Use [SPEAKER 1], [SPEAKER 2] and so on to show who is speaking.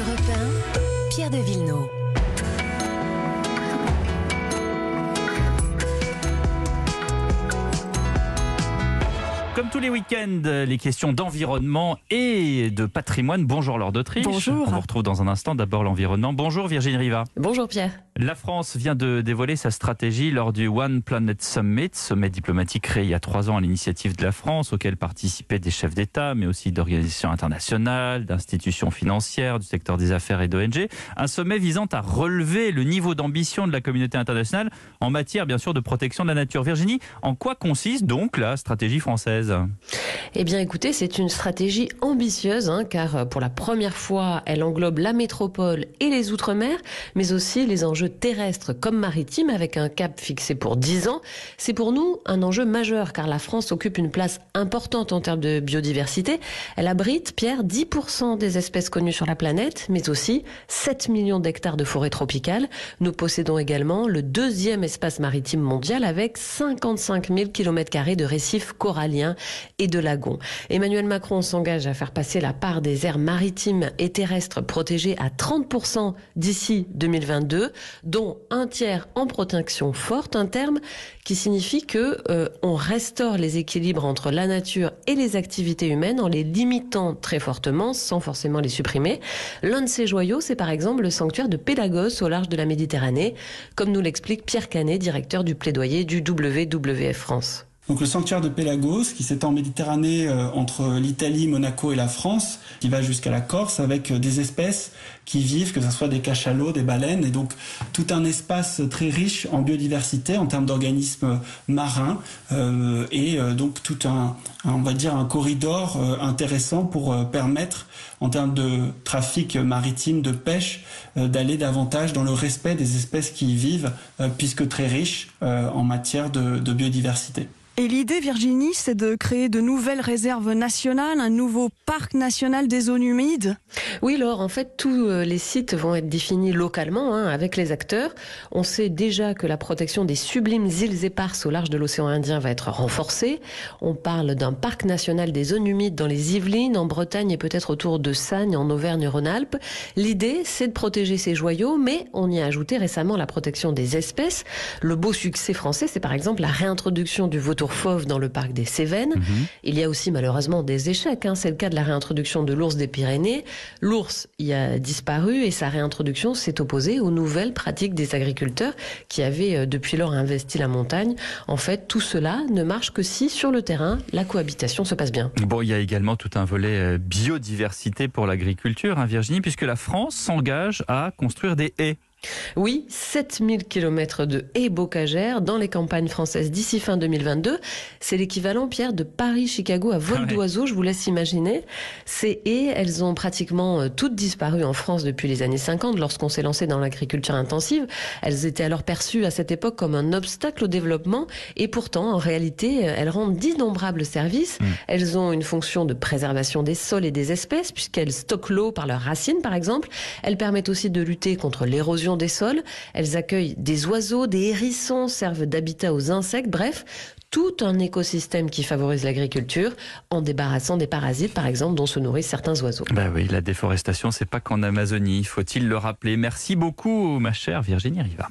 [SPEAKER 1] Europe 1, Pierre de Villeneuve.
[SPEAKER 2] Comme tous les week-ends, les questions d'environnement et de patrimoine. Bonjour Laure d'Autriche.
[SPEAKER 3] Bonjour.
[SPEAKER 2] On vous retrouve dans un instant. D'abord l'environnement. Bonjour Virginie Riva.
[SPEAKER 3] Bonjour Pierre.
[SPEAKER 2] La France vient de dévoiler sa stratégie lors du One Planet Summit, sommet diplomatique créé il y a trois ans à l'initiative de la France, auquel participaient des chefs d'État, mais aussi d'organisations internationales, d'institutions financières, du secteur des affaires et d'ONG. Un sommet visant à relever le niveau d'ambition de la communauté internationale en matière, bien sûr, de protection de la nature. Virginie, en quoi consiste donc la stratégie française?
[SPEAKER 3] Eh bien écoutez, c'est une stratégie ambitieuse, hein, car euh, pour la première fois, elle englobe la métropole et les Outre-mer, mais aussi les enjeux terrestres comme maritimes, avec un cap fixé pour 10 ans. C'est pour nous un enjeu majeur, car la France occupe une place importante en termes de biodiversité. Elle abrite, Pierre, 10% des espèces connues sur la planète, mais aussi 7 millions d'hectares de forêt tropicale. Nous possédons également le deuxième espace maritime mondial, avec 55 000 km de récifs coralliens et de lagons. Emmanuel Macron s'engage à faire passer la part des aires maritimes et terrestres protégées à 30% d'ici 2022, dont un tiers en protection forte, un terme qui signifie que euh, on restaure les équilibres entre la nature et les activités humaines en les limitant très fortement sans forcément les supprimer. L'un de ces joyaux, c'est par exemple le sanctuaire de Pélagos au large de la Méditerranée, comme nous l'explique Pierre Canet, directeur du plaidoyer du WWF France.
[SPEAKER 4] Donc le sanctuaire de Pélagos, qui s'étend en Méditerranée euh, entre l'Italie, Monaco et la France, qui va jusqu'à la Corse, avec euh, des espèces qui vivent, que ce soit des cachalots, des baleines, et donc tout un espace très riche en biodiversité en termes d'organismes marins, euh, et euh, donc tout un, on va dire, un corridor euh, intéressant pour permettre, en termes de trafic maritime, de pêche, d'aller davantage dans le respect des espèces qui y vivent, puisque très riches en matière de, de biodiversité.
[SPEAKER 5] Et l'idée, Virginie, c'est de créer de nouvelles réserves nationales, un nouveau parc national des zones humides
[SPEAKER 3] Oui, Laure, en fait, tous euh, les sites vont être définis localement hein, avec les acteurs. On sait déjà que la protection des sublimes îles éparses au large de l'océan Indien va être renforcée. On parle d'un parc national des zones humides dans les Yvelines, en Bretagne et peut-être autour de Sagne, en Auvergne-Rhône-Alpes. L'idée, c'est de protéger ces joyaux, mais on y a ajouté récemment la protection des espèces. Le beau succès français, c'est par exemple la réintroduction du vautour fauve dans le parc des Cévennes. Mmh. Il y a aussi malheureusement des échecs. Hein. C'est le cas de la réintroduction de l'ours des Pyrénées. L'ours y a disparu et sa réintroduction s'est opposée aux nouvelles pratiques des agriculteurs qui avaient euh, depuis lors investi la montagne. En fait, tout cela ne marche que si sur le terrain la cohabitation se passe bien.
[SPEAKER 2] Bon, il y a également tout un volet euh, biodiversité pour l'agriculture, hein, Virginie, puisque la France s'engage à construire des haies.
[SPEAKER 3] Oui, 7000 km de haies bocagères dans les campagnes françaises d'ici fin 2022. C'est l'équivalent, Pierre, de Paris-Chicago à vol d'oiseau, je vous laisse imaginer. Ces haies, elles ont pratiquement euh, toutes disparu en France depuis les années 50 lorsqu'on s'est lancé dans l'agriculture intensive. Elles étaient alors perçues à cette époque comme un obstacle au développement et pourtant, en réalité, elles rendent d'innombrables services. Mmh. Elles ont une fonction de préservation des sols et des espèces puisqu'elles stockent l'eau par leurs racines, par exemple. Elles permettent aussi de lutter contre l'érosion des sols. Elles accueillent des oiseaux, des hérissons, servent d'habitat aux insectes, bref, tout un écosystème qui favorise l'agriculture en débarrassant des parasites, par exemple, dont se nourrissent certains oiseaux.
[SPEAKER 2] Bah oui, la déforestation, c'est pas qu'en Amazonie, faut-il le rappeler. Merci beaucoup, ma chère Virginie Riva.